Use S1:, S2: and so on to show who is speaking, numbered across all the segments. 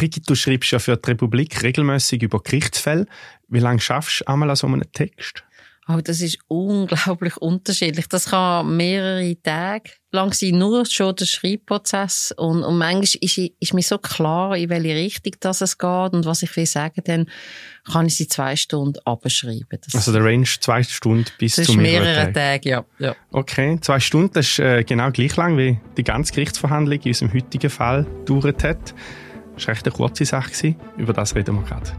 S1: Brigitte, du schreibst ja für die Republik regelmäßig über Gerichtsfälle. Wie lange schaffst du einmal an so einem Text?
S2: Oh, das ist unglaublich unterschiedlich. Das kann mehrere Tage lang sein, nur schon der Schreibprozess. Und, und manchmal ist, ist mir so klar, in welche Richtung das es geht und was ich will sagen, dann kann ich sie zwei Stunden abschreiben.
S1: Also der Range zwei Stunden bis zu mehreren,
S2: mehreren Tage. ja, ja.
S1: Okay, zwei Stunden, das ist äh, genau gleich lang, wie die ganze Gerichtsverhandlung in unserem heutigen Fall gedauert hat. Das war echt eine kurze Sache. Über das reden wir gerade.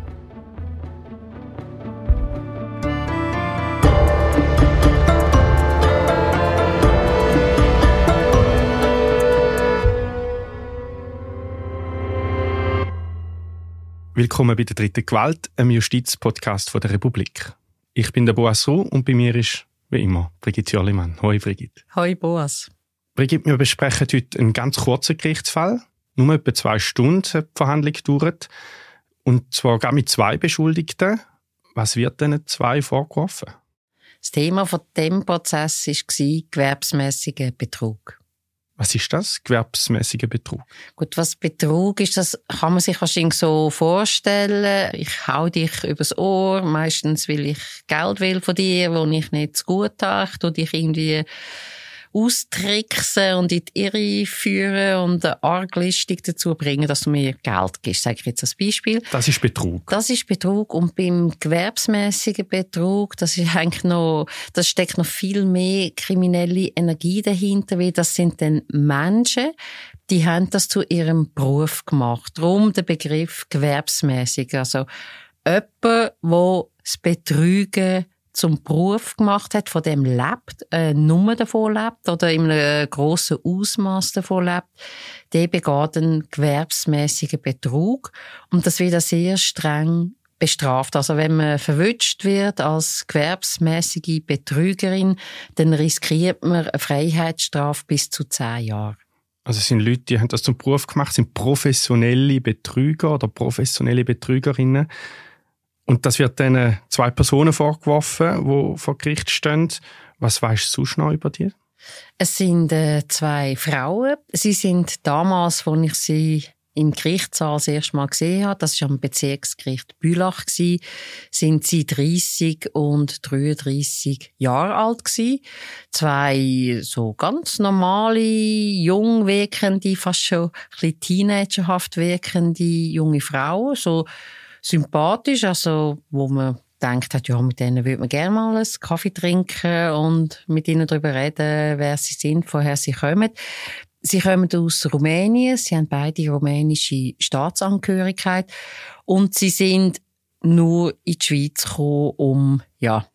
S1: Willkommen bei der dritten Gewalt, einem Justizpodcast der Republik. Ich bin der Boas Ruh und bei mir ist, wie immer, Brigitte Jollimann. Hoi Brigitte.
S2: Hoi Boas.
S1: Brigitte, wir besprechen heute einen ganz kurzen Gerichtsfall. Nur etwa zwei Stunden die Verhandlung gedauert. Und zwar gar mit zwei Beschuldigten. Was wird denn zwei vorgeworfen?
S2: Das Thema von dem Prozess war gewerbsmäßiger Betrug.
S1: Was ist das? Gewerbsmäßiger Betrug?
S2: Gut, was Betrug ist, das kann man sich wahrscheinlich so vorstellen. Ich hau dich übers Ohr, meistens will ich Geld will von dir, wo ich nicht zu gut habe. Ich dich irgendwie austricksen und in die Irre führen und eine Arglistung dazu bringen, dass du mir Geld gibst, sage ich jetzt als Beispiel.
S1: Das ist Betrug.
S2: Das ist Betrug und beim gewerbsmäßigen Betrug, das ist eigentlich noch, das steckt noch viel mehr kriminelle Energie dahinter, weil das sind dann Menschen, die haben das zu ihrem Beruf gemacht. Darum der Begriff gewerbsmäßig. Also jemand, der das Betrügen zum Beruf gemacht hat, von dem lebt, äh, nur davon lebt oder in einem grossen Ausmaß davon lebt, der begeht einen gewerbsmäßigen Betrug und das wird sehr streng bestraft. Also wenn man verwünscht wird als gewerbsmäßige Betrügerin, dann riskiert man eine Freiheitsstrafe bis zu zehn Jahren.
S1: Also es sind Leute, die haben das zum Beruf gemacht, sind professionelle Betrüger oder professionelle Betrügerinnen. Und das wird dann äh, zwei Personen vorgeworfen, die vor Gericht stehen. Was weißt du sonst noch über die?
S2: Es sind äh, zwei Frauen. Sie sind damals, als ich sie im Gerichtssaal das erste Mal gesehen habe, das war am Bezirksgericht Bülach, sind sie 30 und 33 Jahre alt gewesen. Zwei so ganz normale, jung wirkende, fast schon ein bisschen teenagerhaft wirkende junge Frauen, so sympathisch, also wo man denkt hat, ja, mit denen würde man gerne mal einen Kaffee trinken und mit ihnen darüber reden, wer sie sind, woher sie kommen. Sie kommen aus Rumänien, sie haben beide rumänische Staatsangehörigkeit und sie sind nur in die Schweiz gekommen, um, ja,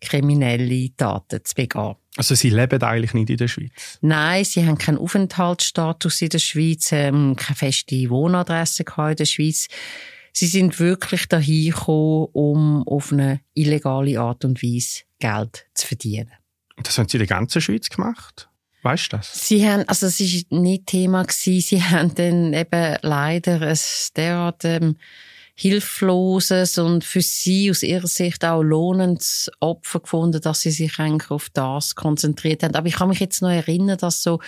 S2: kriminelle Taten zu begehen.
S1: Also sie leben eigentlich nicht in der Schweiz?
S2: Nein, sie haben keinen Aufenthaltsstatus in der Schweiz, ähm, keine feste Wohnadresse in der Schweiz. Sie sind wirklich dahin gekommen, um auf eine illegale Art und Weise Geld zu verdienen.
S1: Das haben Sie in der ganzen Schweiz gemacht? Weißt du das?
S2: Sie haben, also es ist nicht Thema gewesen. Sie haben dann eben leider ein derart ähm, hilfloses und für sie aus ihrer Sicht auch lohnendes Opfer gefunden, dass sie sich eigentlich auf das konzentriert haben. Aber ich kann mich jetzt noch erinnern, dass so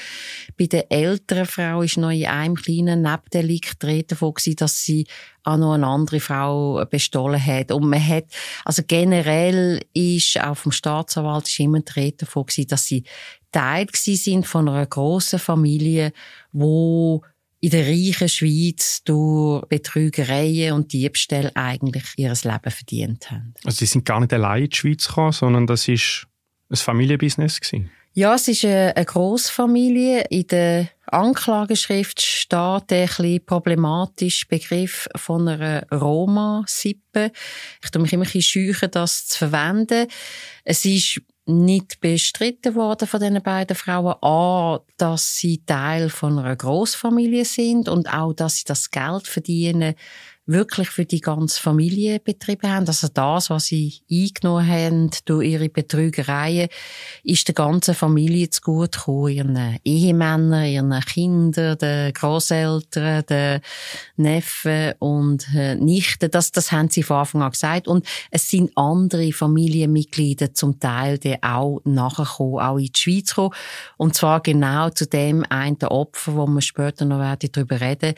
S2: bei der älteren Frau ist noch in einem kleinen Nebdelikt davon gewesen, dass sie auch noch eine andere Frau bestohlen hat. Und man hat, also generell ist auch vom Staatsanwalt ist immer die Rede davon gewesen, dass sie Teil sind von einer grossen Familie, wo in der reichen Schweiz durch Betrügereien und Diebstähle eigentlich ihr Leben verdient haben.
S1: Also sie sind gar nicht allein in die Schweiz gekommen, sondern das ist ein Familienbusiness gewesen?
S2: Ja, es ist eine Großfamilie. In der Anklageschrift steht der ein problematische Begriff von einer Roma-Sippe. Ich tue mich immer ein bisschen scheuchen, das zu verwenden. Es ist nicht bestritten worden von diesen beiden Frauen. A, dass sie Teil von einer Großfamilie sind und auch, dass sie das Geld verdienen wirklich für die ganze Familie betrieben haben. Also das, was sie eingenommen haben durch ihre Betrügereien, ist der ganzen Familie zu gut gekommen. Ihren Ehemännern, ihren Kindern, den Großeltern, den Neffen und äh, Nichten. Das, das haben sie von Anfang an gesagt. Und es sind andere Familienmitglieder zum Teil, die auch nachher kommen, auch in die Schweiz kommen. Und zwar genau zu dem einen Opfer, wo wir später noch werden darüber reden,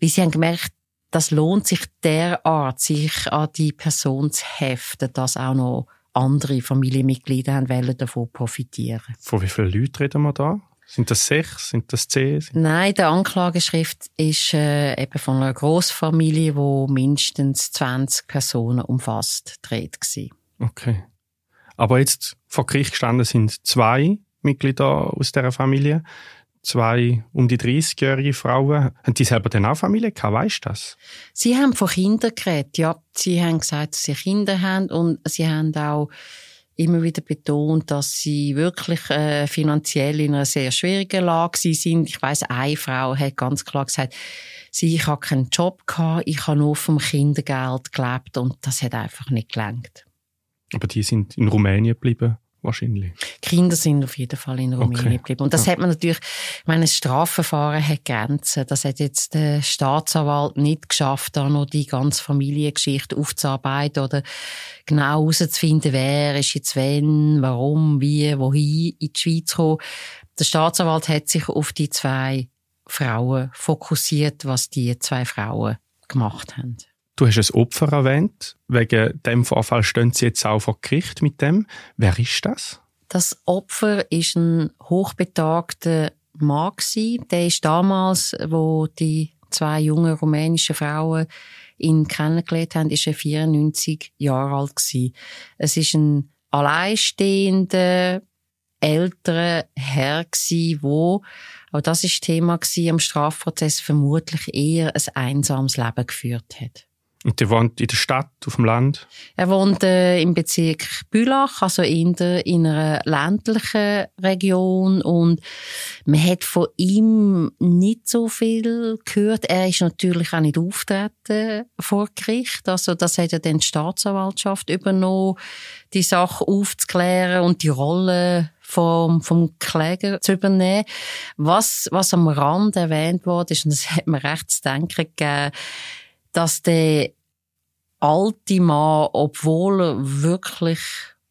S2: weil sie haben gemerkt, das lohnt sich derart, sich an die Person zu heften, dass auch noch andere Familienmitglieder haben wollen davon profitieren.
S1: Von wie vielen Leuten reden wir da? Sind das sechs? Sind das zehn?
S2: Nein, die Anklageschrift ist äh, eben von einer Großfamilie, wo mindestens 20 Personen umfasst, dreht gewesen.
S1: Okay. Aber jetzt vor Gericht gestanden sind zwei Mitglieder aus dieser Familie zwei um die 30-jährige Frauen. Haben die selber dann auch Familie gehabt? Weißt du das?
S2: Sie haben von Kindern geredet, ja. Sie haben gesagt, dass sie Kinder haben und sie haben auch immer wieder betont, dass sie wirklich äh, finanziell in einer sehr schwierigen Lage sind. Ich weiß, eine Frau hat ganz klar gesagt, sie, ich habe keinen Job gehabt, ich habe nur vom Kindergeld gelebt und das hat einfach nicht gelangt.
S1: Aber die sind in Rumänien geblieben? Wahrscheinlich.
S2: Kinder sind auf jeden Fall in Rumänien okay. geblieben. Und das ja. hat man natürlich, ich meine, das Strafverfahren hat Grenzen. Das hat jetzt der Staatsanwalt nicht geschafft, da noch die ganze Familiengeschichte aufzuarbeiten oder genau herauszufinden, wer ist jetzt wenn, warum, wie, wohin in die Schweiz gekommen. Der Staatsanwalt hat sich auf die zwei Frauen fokussiert, was die zwei Frauen gemacht haben.
S1: Du hast ein Opfer erwähnt. Wegen dem Vorfall stehen sie jetzt auch vor Gericht mit dem. Wer ist das?
S2: Das Opfer ist ein hochbetagter Mann. Der ist damals, wo die zwei jungen rumänischen Frauen ihn kennengelernt haben, ist er 94 Jahre alt gewesen. Es ist ein alleinstehender, älterer Herr gewesen, wo, auch das ist Thema gewesen, am Strafprozess vermutlich eher ein einsames Leben geführt hat.
S1: Und der wohnt in der Stadt, auf dem Land?
S2: Er wohnt äh, im Bezirk Bülach, also in, der, in einer ländlichen Region. Und man hat von ihm nicht so viel gehört. Er ist natürlich auch nicht auftreten vor Gericht. Also das hat ja dann die Staatsanwaltschaft übernommen, die Sache aufzuklären und die Rolle vom, vom Kläger zu übernehmen. Was, was am Rand erwähnt wurde, ist, und das hat mir recht zu denken gegeben, dass der alte Mann, obwohl er wirklich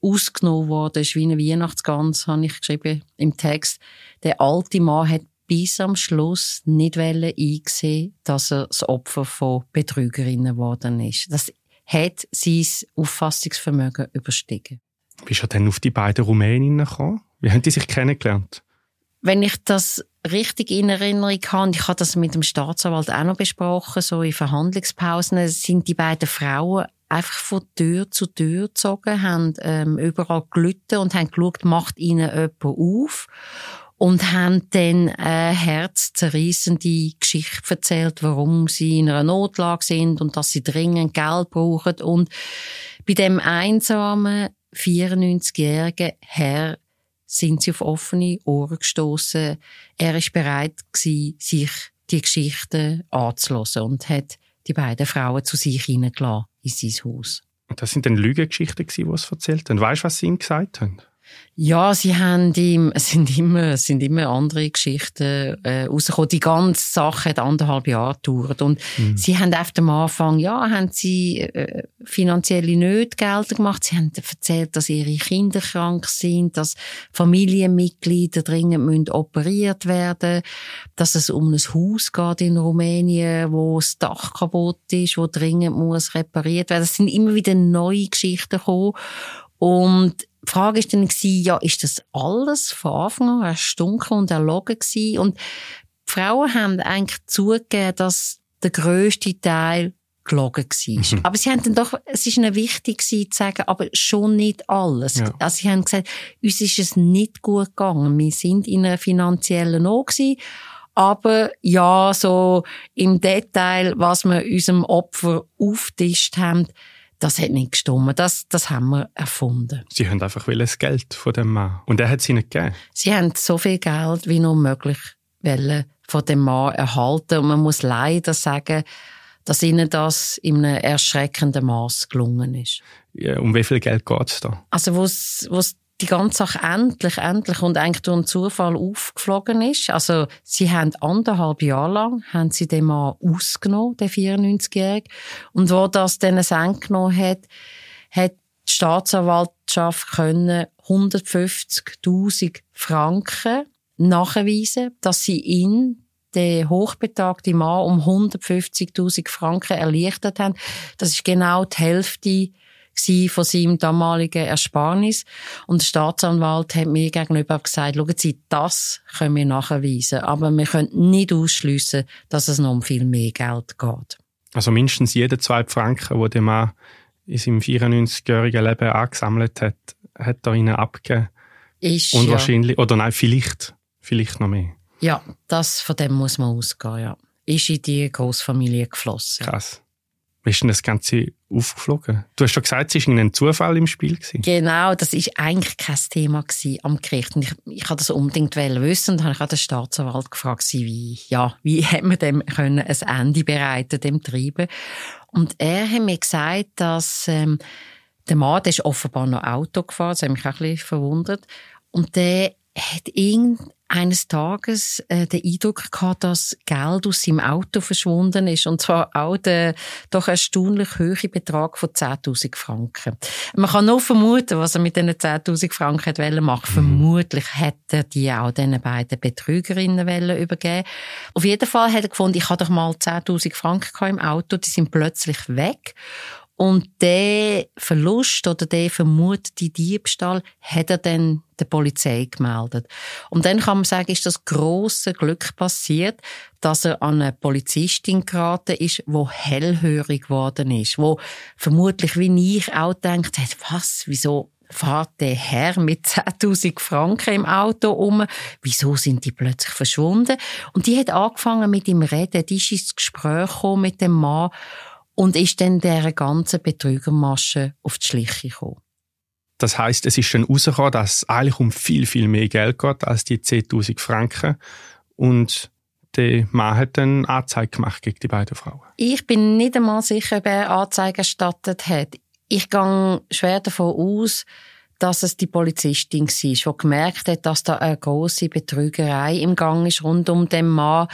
S2: ausgenommen worden ist, wie eine Weihnachtsgans, habe ich geschrieben im Text, der alte Mann hat bis am Schluss nicht eingesehen, dass er das Opfer von Betrügerinnen geworden ist. Das hat sein Auffassungsvermögen überstiegen.
S1: Wie ist er denn auf die beiden Rumäninnen gekommen? Wie haben die sich kennengelernt?
S2: Wenn ich das richtig in Erinnerung habe, ich habe das mit dem Staatsanwalt auch noch besprochen, so in Verhandlungspausen, sind die beiden Frauen einfach von Tür zu Tür gezogen, haben ähm, überall gelitten und haben geschaut, macht ihnen jemand auf und haben dann eine herzzerreißende Geschichte erzählt, warum sie in einer Notlage sind und dass sie dringend Geld brauchen. Und bei dem einsamen 94-jährigen Herr sind sie auf offene Ohren gestoßen. Er ist bereit gewesen, sich die Geschichten anzuhören und hat die beiden Frauen zu sich hineingelassen in sein Haus.
S1: Das sind dann Lügengeschichten, die sie erzählt haben. Weißt du, was sie ihm gesagt haben?
S2: Ja, sie haben ihm, es sind immer, es sind immer andere Geschichten äh, rausgekommen. Die ganze Sache hat anderthalb Jahre gedauert. Und mhm. sie haben auf dem Anfang, ja, haben sie äh, finanzielle Nöte geltend gemacht. Sie haben erzählt, dass ihre Kinder krank sind, dass Familienmitglieder dringend müssen operiert werden dass es um ein Haus geht in Rumänien, wo das Dach kaputt ist, wo dringend muss repariert werden. Es sind immer wieder neue Geschichten gekommen. Und die Frage ist dann ja, ist das alles von Anfang an erstunken und erlogen gewesen? Und die Frauen haben eigentlich zugegeben, dass der grösste Teil gelogen war. Mhm. Aber sie haben dann doch, es ist ihnen wichtig zu sagen, aber schon nicht alles. Ja. Also sie haben gesagt, uns ist es nicht gut gegangen. Wir sind in einer finanziellen Not gewesen. Aber ja, so im Detail, was wir unserem Opfer auftischt haben, das hat nicht gestimmt. Das, das haben wir erfunden.
S1: Sie haben einfach das Geld von dem Mann. Und er hat sie nicht gegeben?
S2: Sie haben so viel Geld wie nur möglich von dem Mann erhalten. Und man muss leider sagen, dass ihnen das in einem erschreckenden Maß gelungen ist.
S1: Ja, um wie viel Geld geht es da?
S2: Also, wo es die ganze Sache endlich, endlich und eigentlich durch einen Zufall aufgeflogen ist. Also, sie haben anderthalb Jahre lang, haben sie den Mann ausgenommen, den 94-Jährigen. Und wo das dann ein genommen hat, hat die Staatsanwaltschaft können 150.000 Franken nachweisen, dass sie ihn den hochbetagten Mann um 150.000 Franken erleichtert haben. Das ist genau die Hälfte von seinem damaligen Ersparnis. Und der Staatsanwalt hat mir gegenüber gesagt, schauen Sie, das können wir nachweisen, aber wir können nicht ausschliessen, dass es noch um viel mehr Geld geht.
S1: Also mindestens jede zwei Franken, die der Mann in seinem 94-jährigen Leben angesammelt hat, hat er ihnen abgegeben.
S2: Ist,
S1: Und wahrscheinlich, oder nein, vielleicht, vielleicht noch mehr.
S2: Ja, das, von dem muss man ausgehen, ja. Ist in die Großfamilie geflossen.
S1: Krass. Wie ist denn das Ganze aufgeflogen? Du hast schon gesagt, es war ein Zufall im Spiel. Gewesen.
S2: Genau, das war eigentlich kein Thema am Gericht. Und ich, ich wollte das unbedingt wissen und habe ich den Staatsanwalt gefragt, wie, ja, wie hat man dem können ein Ende bereiten, dem Treiben. Und er hat mir gesagt, dass ähm, der Mann, der ist offenbar noch Auto gefahren, das hat mich auch ein bisschen verwundert. Und der hat eines Tages äh, den Eindruck gehabt, dass Geld aus seinem Auto verschwunden ist. Und zwar auch der doch erstaunlich hohe Betrag von 10.000 Franken. Man kann nur vermuten, was er mit diesen 10.000 Franken wollte machen. Mhm. Vermutlich hätte er die auch diesen beiden Betrügerinnen übergeben Auf jeden Fall hat er gefunden, ich habe doch mal 10.000 Franken im Auto, die sind plötzlich weg. Und der Verlust oder der vermutete Diebstahl hat er dann der Polizei gemeldet. Und dann kann man sagen, ist das große Glück passiert, dass er an eine Polizistin geraten ist, wo hellhörig geworden ist, wo vermutlich wie ich auch denkt hat, was, wieso fährt der Herr mit 10.000 Franken im Auto um. Wieso sind die plötzlich verschwunden? Und die hat angefangen mit ihm reden. Die ist ins Gespräch gekommen mit dem Mann und ist dann dieser ganzen Betrügermasche auf die Schliche gekommen.
S1: Das heißt, es ist dann herausgekommen, dass es eigentlich um viel, viel mehr Geld geht als die 10.000 Franken. Und der Mann hat dann Anzeige gemacht gegen die beiden Frauen.
S2: Ich bin nicht einmal sicher, ob er Anzeige erstattet hat. Ich gehe schwer davon aus, dass es die Polizistin war, die gemerkt hat, dass da eine große Betrügerei im Gang ist rund um den Mann.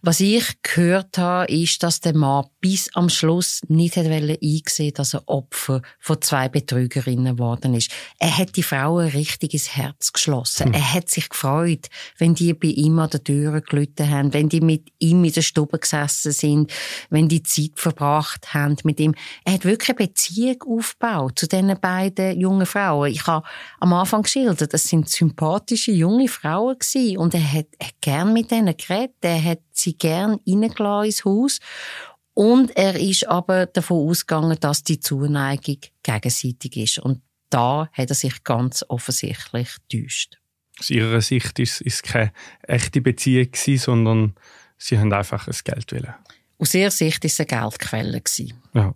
S2: Was ich gehört habe, ist, dass der Mann bis am Schluss nicht hat eingesehen, dass er Opfer von zwei Betrügerinnen geworden ist. Er hat die Frauen richtig ins Herz geschlossen. Hm. Er hat sich gefreut, wenn die bei ihm an der Tür gelitten haben, wenn die mit ihm in der Stube gesessen sind, wenn die Zeit verbracht haben mit ihm. Er hat wirklich eine Beziehung aufgebaut zu diesen beiden jungen Frauen. Ich habe am Anfang geschildert, das sind sympathische junge Frauen gewesen. und er hat, hat gern mit denen geredet, er hat sie gern reingelassen ins Haus und er ist aber davon ausgegangen, dass die Zuneigung gegenseitig ist und da hat er sich ganz offensichtlich täuscht.
S1: Aus ihrer Sicht ist es keine echte Beziehung gewesen, sondern sie haben einfach ein Geld wollen.
S2: Aus ihrer Sicht ist es eine Geldquelle gewesen.
S1: Ja.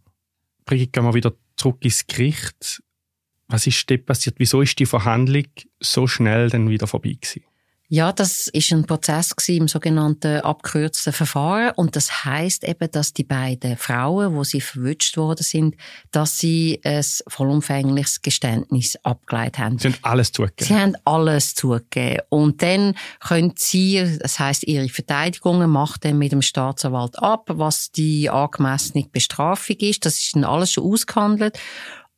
S1: Brigitte, gehen wir wieder zurück ins Gericht. Was ist dort passiert? Wieso ist die Verhandlung so schnell dann wieder vorbei gewesen?
S2: Ja, das ist ein Prozess im sogenannten abkürzten Verfahren und das heißt eben, dass die beiden Frauen, wo sie verwünscht worden sind, dass sie ein vollumfängliches Geständnis abgeleitet haben.
S1: Sie haben alles zugegeben.
S2: Sie haben alles zugegeben und dann können sie, das heißt ihre Verteidigung macht dann mit dem Staatsanwalt ab, was die angemessene Bestrafung ist. Das ist dann alles schon ausgehandelt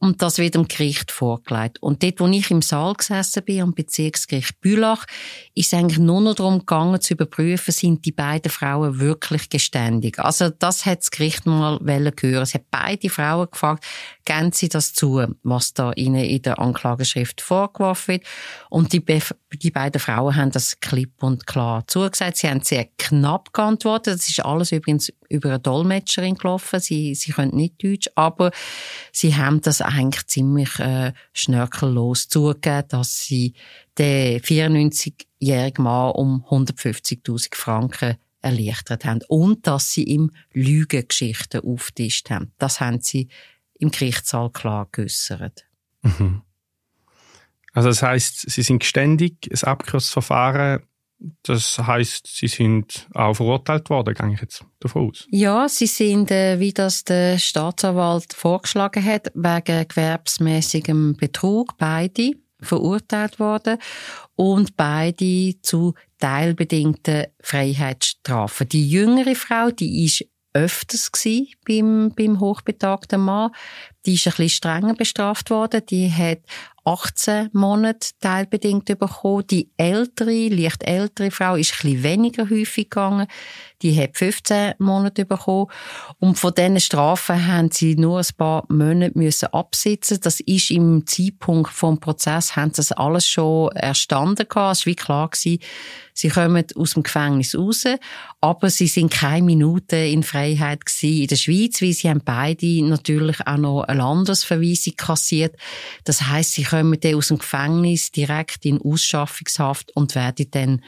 S2: und das wird dem Gericht vorgelegt. Und dort, wo ich im Saal gesessen bin, am Bezirksgericht Bülach, ist es eigentlich nur noch darum gegangen, zu überprüfen, sind die beiden Frauen wirklich geständig. Also das hat das Gericht mal hören. Es hat beide Frauen gefragt, geben sie das zu, was da ihnen in der Anklageschrift vorgeworfen wird. Und die, die beiden Frauen haben das klipp und klar zugesagt. Sie haben sehr knapp geantwortet. Das ist alles übrigens über eine Dolmetscherin gelaufen. Sie, sie können nicht Deutsch, aber sie haben das eigentlich ziemlich äh, schnörkellos zugegeben, dass sie den 94-jährigen Mann um 150.000 Franken erleichtert haben und dass sie ihm Lügengeschichten auftischt haben. Das haben sie im Gerichtssaal klar geäussert. Mhm.
S1: Also das heißt, sie sind geständig, ein abgekürztes Verfahren das heißt, sie sind auch verurteilt worden, gehe ich jetzt davon aus.
S2: Ja, sie sind, äh, wie das der Staatsanwalt vorgeschlagen hat, wegen gewerbsmäßigem Betrug beide verurteilt worden und beide zu teilbedingten Freiheitsstrafen. Die jüngere Frau, die ist öfters beim, beim hochbetagten Mann. Die ist ein bisschen strenger bestraft worden. Die hat 18 Monate teilbedingt bekommen. Die ältere, leicht ältere Frau ist ein bisschen weniger häufig gegangen. Die hat 15 Monate bekommen. Und von diesen Strafen haben sie nur ein paar Monate müssen absitzen. Das ist im Zeitpunkt vom Prozess, haben sie das alles schon erstanden gehabt. Es war wie klar gewesen, sie kommen aus dem Gefängnis raus. Aber sie sind keine Minute in Freiheit gewesen in der Schweiz, weil sie haben beide natürlich auch noch eine Landesverweisung kassiert. Das heißt, sie kommen dann aus dem Gefängnis direkt in Ausschaffungshaft und werden dann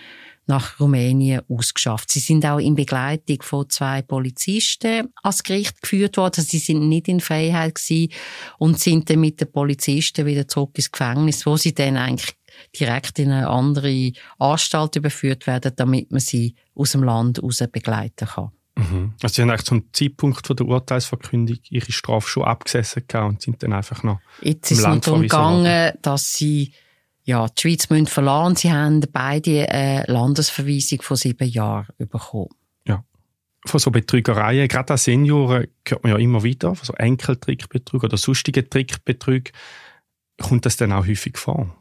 S2: nach Rumänien ausgeschafft. Sie sind auch in Begleitung von zwei Polizisten ans Gericht geführt worden. Also sie sind nicht in Freiheit gewesen und sind dann mit den Polizisten wieder zurück ins Gefängnis, wo sie dann eigentlich direkt in eine andere Anstalt überführt werden, damit man sie aus dem Land raus begleiten kann.
S1: Mhm. Also Sie haben eigentlich zum Zeitpunkt von der Urteilsverkündung Ihre Strafe schon abgesessen und sind dann einfach noch
S2: Jetzt ist es darum gegangen, dass Sie ja, die Schweiz müssen verlassen. Sie haben beide eine Landesverweisung von sieben Jahren bekommen.
S1: Ja. Von so Betrügereien, gerade als Senioren, hört man ja immer wieder, von so Enkeltrickbetrug oder sonstigen Trickbetrug, kommt das dann auch häufig vor?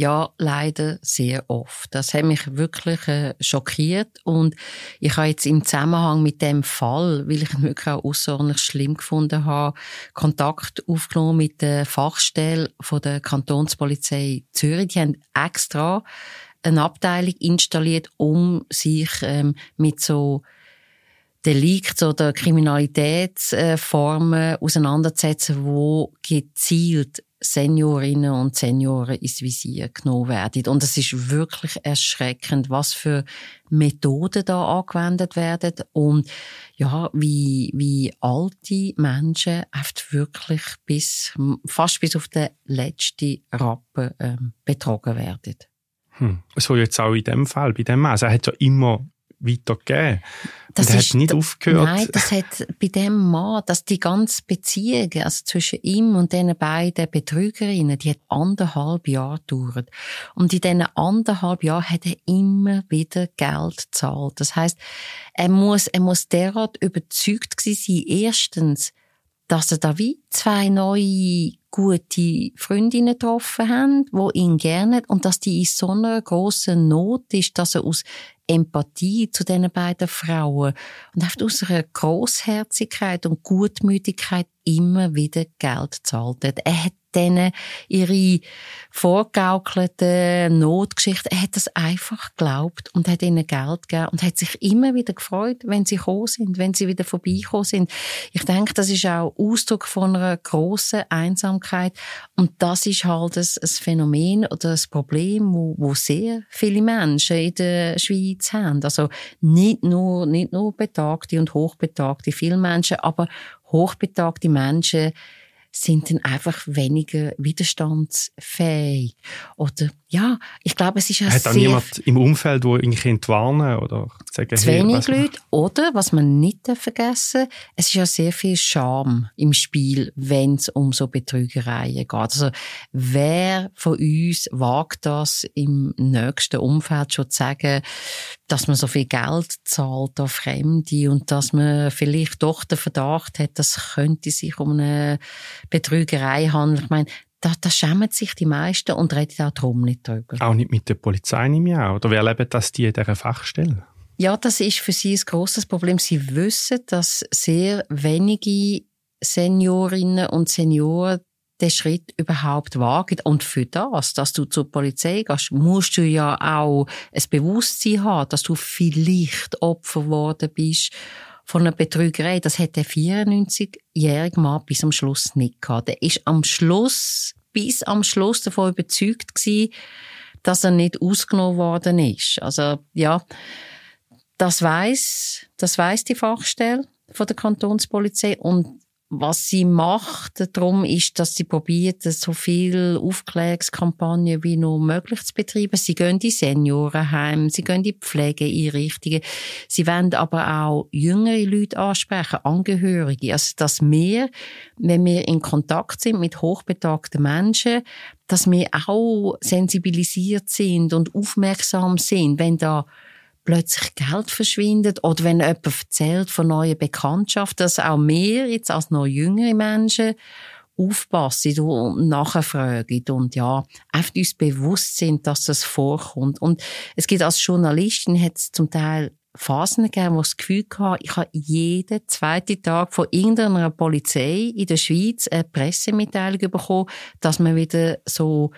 S2: Ja, leider sehr oft. Das hat mich wirklich äh, schockiert und ich habe jetzt im Zusammenhang mit dem Fall, weil ich ihn wirklich auch außerordentlich schlimm gefunden habe, Kontakt aufgenommen mit der Fachstelle von der Kantonspolizei Zürich. Die haben extra eine Abteilung installiert, um sich ähm, mit so Delikts oder Kriminalitätsformen auseinanderzusetzen, wo gezielt Seniorinnen und Senioren ins Visier genommen werden. Und es ist wirklich erschreckend, was für Methoden da angewendet werden und ja, wie, wie alte Menschen oft wirklich bis, fast bis auf den letzten Rappen ähm, betrogen werden.
S1: Hm. So jetzt auch in dem Fall, bei dem Mann. Also er hat ja immer weitergegeben. Das und hat nicht aufgehört.
S2: Nein, das hat bei dem Mann, dass die ganze Beziehung, also zwischen ihm und den beiden Betrügerinnen, die hat anderthalb Jahre gedauert. Und in diesen anderthalb Jahren hat er immer wieder Geld gezahlt. Das heißt, er muss, er muss derart überzeugt gewesen sein, erstens, dass er da wie zwei neue gute Freundinnen getroffen haben, wo ihn gerne und dass die in so einer grossen Not ist, dass er aus Empathie zu diesen beiden Frauen und einfach aus einer Großherzigkeit und Gutmütigkeit immer wieder Geld zahlt. Er hat denen ihre vorgaukelte Notgeschichte, er hat das einfach geglaubt und hat ihnen Geld gegeben und hat sich immer wieder gefreut, wenn sie gekommen sind, wenn sie wieder vorbeigekommen sind. Ich denke, das ist auch Ausdruck von einer grossen Einsamkeit und das ist halt ein, ein Phänomen oder ein Problem, wo, wo sehr viele Menschen in der Schweiz haben. Also nicht nur, nicht nur betagte und hochbetagte, viele Menschen, aber hochbetagte Menschen sind dann einfach weniger widerstandsfähig. Oder, ja, ich glaube, es ist ja
S1: Hat auch niemand im Umfeld, der irgendwie entwarnen oder
S2: sagen, zu hey, wenig Leute. Oder, was man nicht vergessen es ist ja sehr viel Scham im Spiel, wenn es um so Betrügereien geht. Also, wer von uns wagt das im nächsten Umfeld schon zu sagen, dass man so viel Geld zahlt an Fremde und dass man vielleicht doch den Verdacht hat, das könnte sich um eine Betrügerei handeln. Ich meine, da, da schämen sich die meisten und reden auch darum nicht drüber.
S1: Auch nicht mit der Polizei im Jahr? Oder wie erleben das die in dieser Fachstelle?
S2: Ja, das ist für sie ein grosses Problem. Sie wissen, dass sehr wenige Seniorinnen und Senioren den Schritt überhaupt wagen. Und für das, dass du zur Polizei gehst, musst du ja auch ein Bewusstsein haben, dass du vielleicht Opfer geworden bist von einer Betrügerei. Das hat der 94-jährige Mann bis am Schluss nicht gehabt. Der ist am Schluss, bis am Schluss davon überzeugt gewesen, dass er nicht ausgenommen worden ist. Also, ja, das weiß, das weiß die Fachstelle von der Kantonspolizei und was sie macht darum ist, dass sie probiert, so viel Aufklärungskampagnen wie nur möglich zu betreiben. Sie gehen in Seniorenheim, sie gehen in Pflegeeinrichtungen. Sie wollen aber auch jüngere Leute ansprechen, Angehörige. Also, dass wir, wenn wir in Kontakt sind mit hochbetagten Menschen, dass wir auch sensibilisiert sind und aufmerksam sind, wenn da plötzlich Geld verschwindet oder wenn jemand erzählt von neuen Bekanntschaften, dass auch mehr jetzt als noch jüngere Menschen aufpassen und nachfragen und ja, einfach uns bewusst sind, dass das vorkommt. Und es gibt als Journalistin hat es zum Teil Phasen gegeben, wo ich das Gefühl hatte, ich habe jeden zweiten Tag von irgendeiner Polizei in der Schweiz eine Pressemitteilung bekommen, dass man wieder so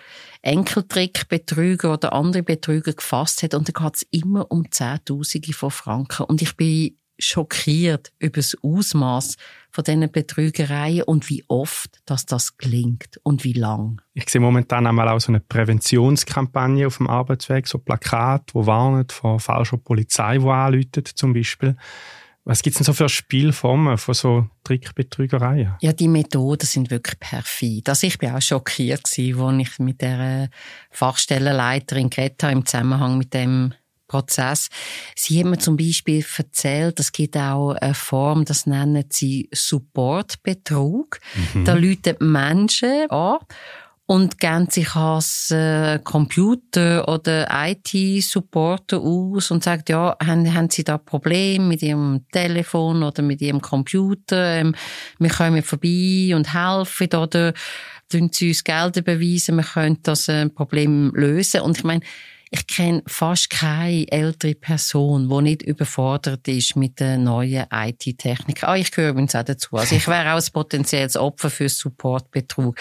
S2: Enkeltrickbetrüger oder andere Betrüger gefasst hat. Und da geht es immer um Zehntausende von Franken. Und ich bin schockiert über das Ausmaß von diesen Betrügereien und wie oft dass das gelingt und wie lang.
S1: Ich sehe momentan einmal auch so eine Präventionskampagne auf dem Arbeitsweg, so Plakat, wo warnen vor falscher Polizei, die anläutet zum Beispiel. Was gibt es denn so für Spielformen von so Trickbetrügereien?
S2: Ja, die Methoden sind wirklich perfid. Also ich bin auch schockiert gewesen, als ich mit der Fachstellenleiterin geredet habe im Zusammenhang mit dem Prozess. Sie haben mir zum Beispiel erzählt, es gibt auch eine Form, das nennen sie Supportbetrug. Mhm. Da läuten Menschen an und geben sich als äh, Computer- oder IT-Supporter aus und sagen, ja, haben, haben Sie da Probleme mit Ihrem Telefon oder mit Ihrem Computer? Ähm, wir kommen vorbei und helfen oder tun Sie uns Geld überweisen, wir können das äh, Problem lösen. Und ich meine, ich kenne fast keine ältere Person, die nicht überfordert ist mit der neuen IT-Technik. Ah, ich gehöre übrigens auch dazu. Also ich wäre auch ein potenzielles Opfer für Supportbetrug.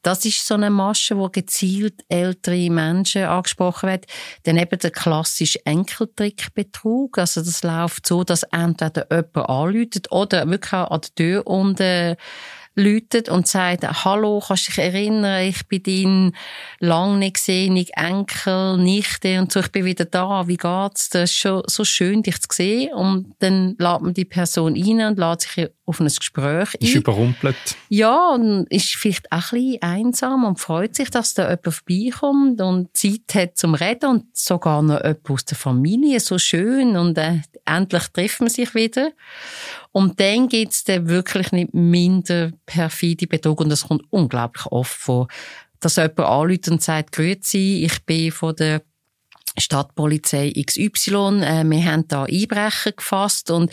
S2: Das ist so eine Masche, wo gezielt ältere Menschen angesprochen wird. Dann eben der klassische Enkeltrickbetrug. Also das läuft so, dass entweder jemand anläutet oder wirklich an der Tür äh, läutet und sagt, hallo, kannst du dich erinnern, ich bin dein lang nicht gesehener Enkel, Nichte und so, ich bin wieder da, wie geht's? Das ist schon so schön, dich zu sehen. Und dann lädt man die Person rein und lädt sich auf ein Gespräch ein.
S1: Ist überrumpelt.
S2: Ja, und ist vielleicht auch ein bisschen einsam und freut sich, dass da jemand vorbeikommt und Zeit hat zum Reden und sogar noch jemand aus der Familie, so schön und äh, endlich treffen wir sich wieder. Und dann gibt's dann wirklich nicht minder perfide Betrug. Und das kommt unglaublich oft vor, dass jemand anruft und sagt, grüezi, ich bin von der Stadtpolizei XY. Äh, wir haben da Einbrecher gefasst und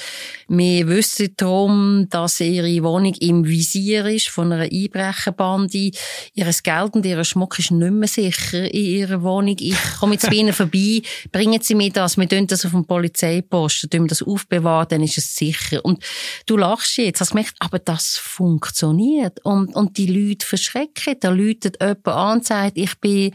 S2: wir wissen darum, dass ihre Wohnung im Visier ist von einer Einbrecherbande. Ihr Geld und ihr Schmuck ist nicht mehr sicher in ihrer Wohnung. Ich komme jetzt bei Ihnen vorbei, bringen Sie mir das, wir tun das auf dem Polizeiposten, tun das aufbewahren, dann ist es sicher. Und du lachst jetzt, hast gemerkt, aber das funktioniert. Und, und die Leute verschrecken. Da läutet jemand an und sagt, ich bin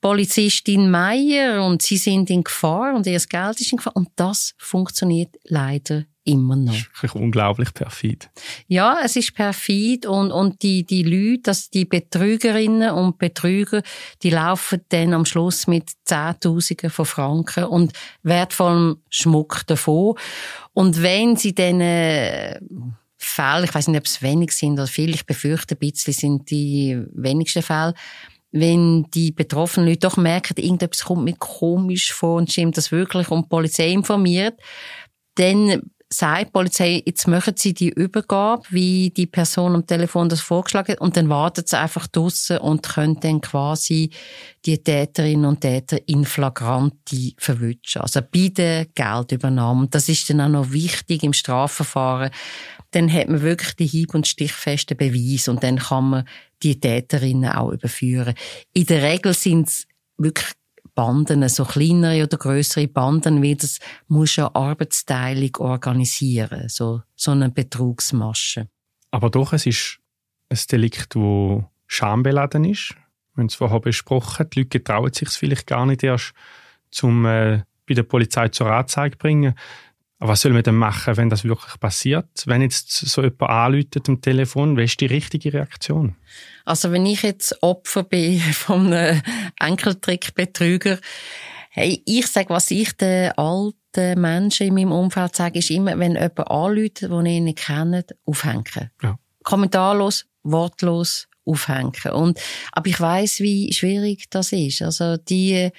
S2: Polizistin Meier und sie sind in Gefahr und ihr Geld ist in Gefahr. Und das funktioniert leider immer noch. Das
S1: ist unglaublich perfid.
S2: Ja, es ist perfid und, und die, die Leute, dass die Betrügerinnen und Betrüger, die laufen dann am Schluss mit Zehntausenden von Franken und wertvollem Schmuck davon. Und wenn sie dann, äh, Fälle, ich weiß nicht, ob es wenig sind oder viel, ich befürchte ein bisschen, sind die wenigsten Fälle, wenn die betroffenen Leute doch merken, irgendetwas kommt mir komisch vor und stimmt das wirklich und die Polizei informiert, dann sagt die Polizei, jetzt machen sie die Übergabe, wie die Person am Telefon das vorgeschlagen hat, und dann wartet sie einfach draussen und können dann quasi die Täterinnen und Täter in flagranti verwischen. Also bei der Geldübernahme. Das ist dann auch noch wichtig im Strafverfahren. Dann hat man wirklich die hieb- und stichfesten Beweis und dann kann man die Täterinnen auch überführen. In der Regel sind es wirklich Banden, so kleinere oder größere Banden, wie das muss ja Arbeitsteilung organisieren, so, so eine Betrugsmasche.
S1: Aber doch, es ist ein Delikt, wo schambeladen ist. Wir haben es vorher besprochen. Die Leute trauen sich vielleicht gar nicht erst, zum äh, bei der Polizei zur Anzeige zu bringen. Aber was soll man denn machen, wenn das wirklich passiert? Wenn jetzt so jemand anruft am Telefon, was ist die richtige Reaktion?
S2: Also wenn ich jetzt Opfer bin von einem Enkeltrickbetrüger, hey, ich sage, was ich den alten Menschen in meinem Umfeld sage, ist immer, wenn jemand anruft, den ich nicht kenne, aufhängen. Ja. Kommentarlos, wortlos aufhängen. Und, aber ich weiß, wie schwierig das ist. Also die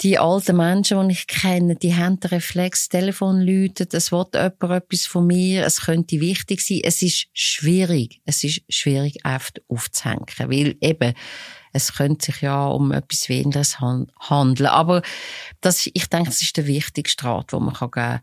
S2: die alten Menschen, die ich kenne, die haben den Reflex, Telefon läutet, es will jemand etwas von mir, es könnte wichtig sein. Es ist schwierig. Es ist schwierig, einfach aufzuhängen. Weil eben, es könnte sich ja um etwas Wenigeres handeln. Aber das, ich denke, das ist der wichtigste Rat, den man geben kann.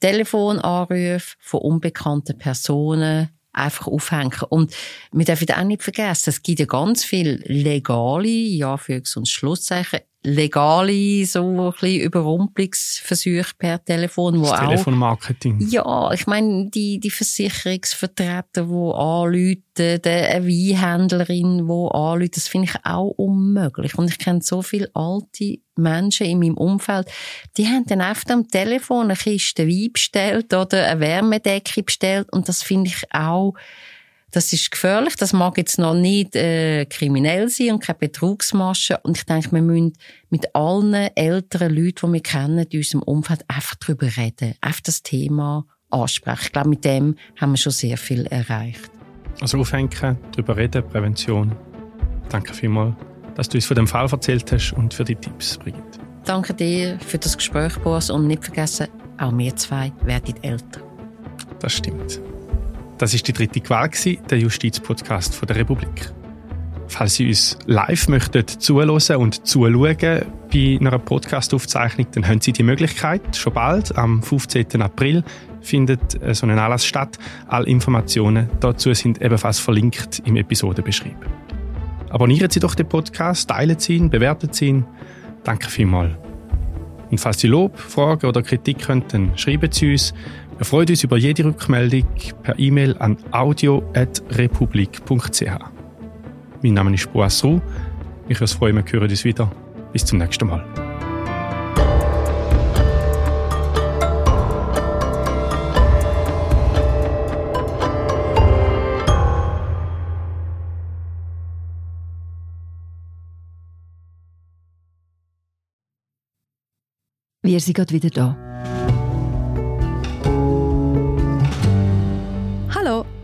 S2: Telefonanrufe von unbekannten Personen, einfach aufhängen. Und wir dürfen auch nicht vergessen, es gibt ja ganz viele legale, ja, für und Schlusszeichen, legale, so ein bisschen Überrumpelungsversuche per Telefon,
S1: wo das
S2: auch...
S1: Telefonmarketing.
S2: Ja, ich meine, die, die Versicherungsvertreter, die anrufen, eine Weinhändlerin, die anruft, das finde ich auch unmöglich. Und ich kenne so viele alte Menschen in meinem Umfeld, die haben dann einfach am Telefon eine Kiste Wein bestellt oder eine Wärmedecke bestellt und das finde ich auch das ist gefährlich. Das mag jetzt noch nicht äh, kriminell sein und keine Betrugsmasche. Und ich denke, wir müssen mit allen älteren Leuten, die wir kennen, in unserem Umfeld einfach darüber reden. Einfach das Thema ansprechen. Ich glaube, mit dem haben wir schon sehr viel erreicht.
S1: Also aufhängen, darüber reden, Prävention. Danke vielmals, dass du uns von dem Fall erzählt hast und für die Tipps, Brigitte.
S2: Danke dir für das Gespräch, Boris. Und nicht vergessen, auch wir zwei werden älter.
S1: Das stimmt. Das ist die dritte Qual, der Justizpodcast der Republik. Falls Sie uns live möchten zuhören und zuschauen bei einer Podcast-Aufzeichnung, dann haben Sie die Möglichkeit. Schon bald, am 15. April, findet äh, so ein Anlass statt. Alle Informationen dazu sind ebenfalls verlinkt im Episodenbeschrieb. Abonnieren Sie doch den Podcast, teilen Sie ihn, bewerten Sie ihn. Danke vielmals. Und falls Sie Lob, Fragen oder Kritik haben, dann schreiben Sie uns. Wir freuen uns über jede Rückmeldung per E-Mail an audio.republik.ch. Mein Name ist Boas Ruh. Ich freue mich, wir hören uns wieder. Bis zum nächsten Mal.
S3: Wir sind gerade wieder da.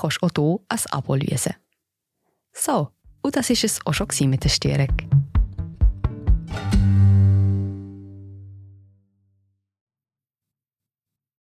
S3: kannst du auch hier ein Abo lösen. So, und das war es auch schon mit der Störung.